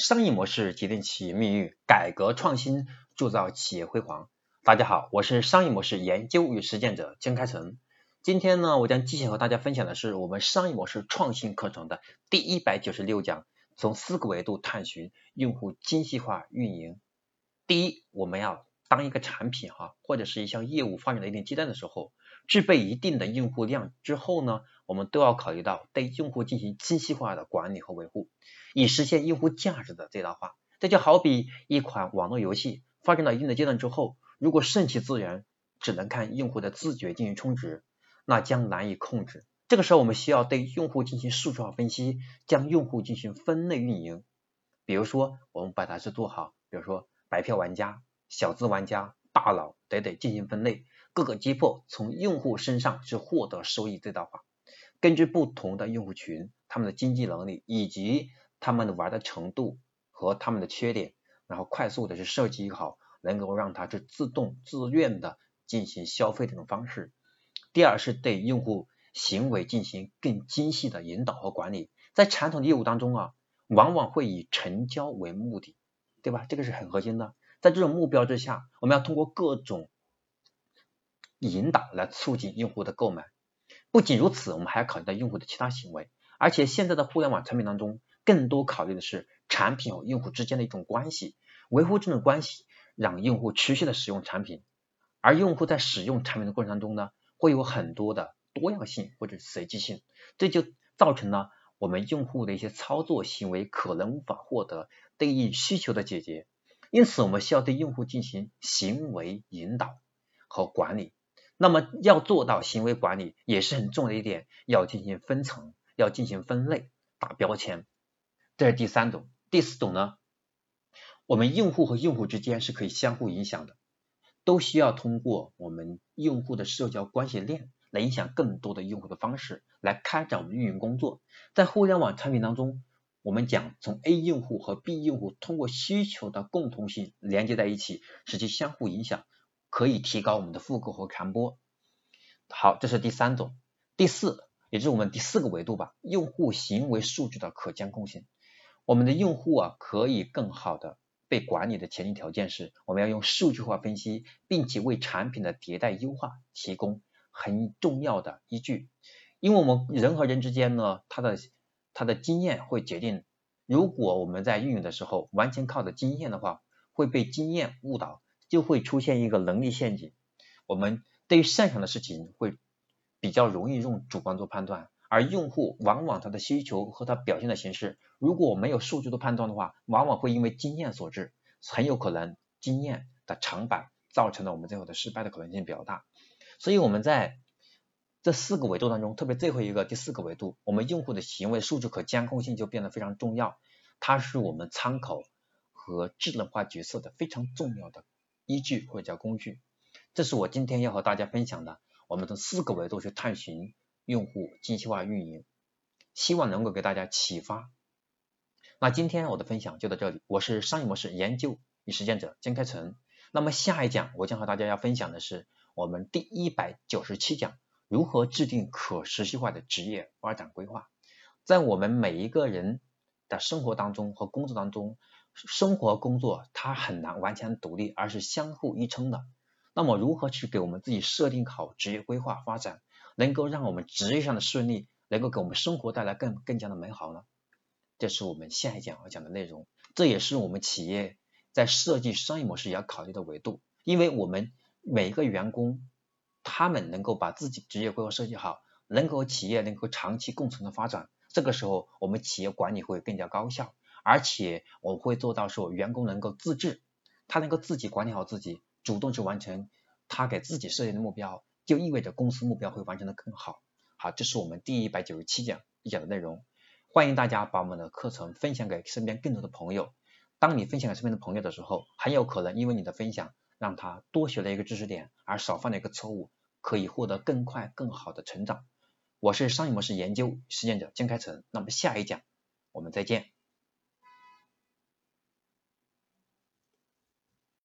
商业模式决定企业命运，改革创新铸造企业辉煌。大家好，我是商业模式研究与实践者江开成。今天呢，我将继续和大家分享的是我们商业模式创新课程的第一百九十六讲，从四个维度探寻用户精细化运营。第一，我们要当一个产品哈，或者是一项业务发展到一定阶段的时候，具备一定的用户量之后呢，我们都要考虑到对用户进行精细化的管理和维护。以实现用户价值的最大化，这就好比一款网络游戏发展到一定的阶段之后，如果剩其资源只能看用户的自觉进行充值，那将难以控制。这个时候，我们需要对用户进行数据化分析，将用户进行分类运营。比如说，我们把它是做好，比如说白票玩家、小资玩家、大佬等等进行分类，各个击破，从用户身上是获得收益最大化。根据不同的用户群，他们的经济能力以及他们的玩的程度和他们的缺点，然后快速的去设计好，能够让他去自动自愿的进行消费这种方式。第二是对用户行为进行更精细的引导和管理。在传统的业务当中啊，往往会以成交为目的，对吧？这个是很核心的。在这种目标之下，我们要通过各种引导来促进用户的购买。不仅如此，我们还要考虑到用户的其他行为。而且现在的互联网产品当中，更多考虑的是产品和用户之间的一种关系，维护这种关系，让用户持续的使用产品，而用户在使用产品的过程当中呢，会有很多的多样性或者随机性，这就造成了我们用户的一些操作行为可能无法获得对应需求的解决，因此我们需要对用户进行行为引导和管理。那么要做到行为管理，也是很重要的一点，要进行分层，要进行分类，打标签。这是第三种，第四种呢？我们用户和用户之间是可以相互影响的，都需要通过我们用户的社交关系链来影响更多的用户的方式，来开展我们运营工作。在互联网产品当中，我们讲从 A 用户和 B 用户通过需求的共同性连接在一起，使其相互影响，可以提高我们的复购和传播。好，这是第三种，第四，也就是我们第四个维度吧，用户行为数据的可监控性。我们的用户啊，可以更好的被管理的前提条件是，我们要用数据化分析，并且为产品的迭代优化提供很重要的依据。因为我们人和人之间呢，他的他的经验会决定，如果我们在运营的时候完全靠的经验的话，会被经验误导，就会出现一个能力陷阱。我们对于擅长的事情会比较容易用主观做判断。而用户往往他的需求和他表现的形式，如果我没有数据的判断的话，往往会因为经验所致，很有可能经验的长板造成了我们最后的失败的可能性比较大。所以我们在这四个维度当中，特别最后一个第四个维度，我们用户的行为数据可监控性就变得非常重要，它是我们参考和智能化决策的非常重要的依据或者叫工具。这是我今天要和大家分享的，我们从四个维度去探寻。用户精细化运营，希望能够给大家启发。那今天我的分享就到这里，我是商业模式研究与实践者江开成。那么下一讲我将和大家要分享的是我们第一百九十七讲，如何制定可持续化的职业发展规划。在我们每一个人的生活当中和工作当中，生活工作它很难完全独立，而是相互依撑的。那么如何去给我们自己设定好职业规划发展？能够让我们职业上的顺利，能够给我们生活带来更更加的美好呢？这是我们下一讲要讲的内容，这也是我们企业在设计商业模式也要考虑的维度。因为我们每一个员工，他们能够把自己职业规划设计好，能够企业能够长期共存的发展，这个时候我们企业管理会更加高效，而且我会做到说员工能够自治，他能够自己管理好自己，主动去完成他给自己设定的目标。就意味着公司目标会完成的更好。好，这是我们第一百九十七讲一讲的内容。欢迎大家把我们的课程分享给身边更多的朋友。当你分享给身边的朋友的时候，很有可能因为你的分享，让他多学了一个知识点，而少犯了一个错误，可以获得更快更好的成长。我是商业模式研究实践者江开成。那么下一讲我们再见。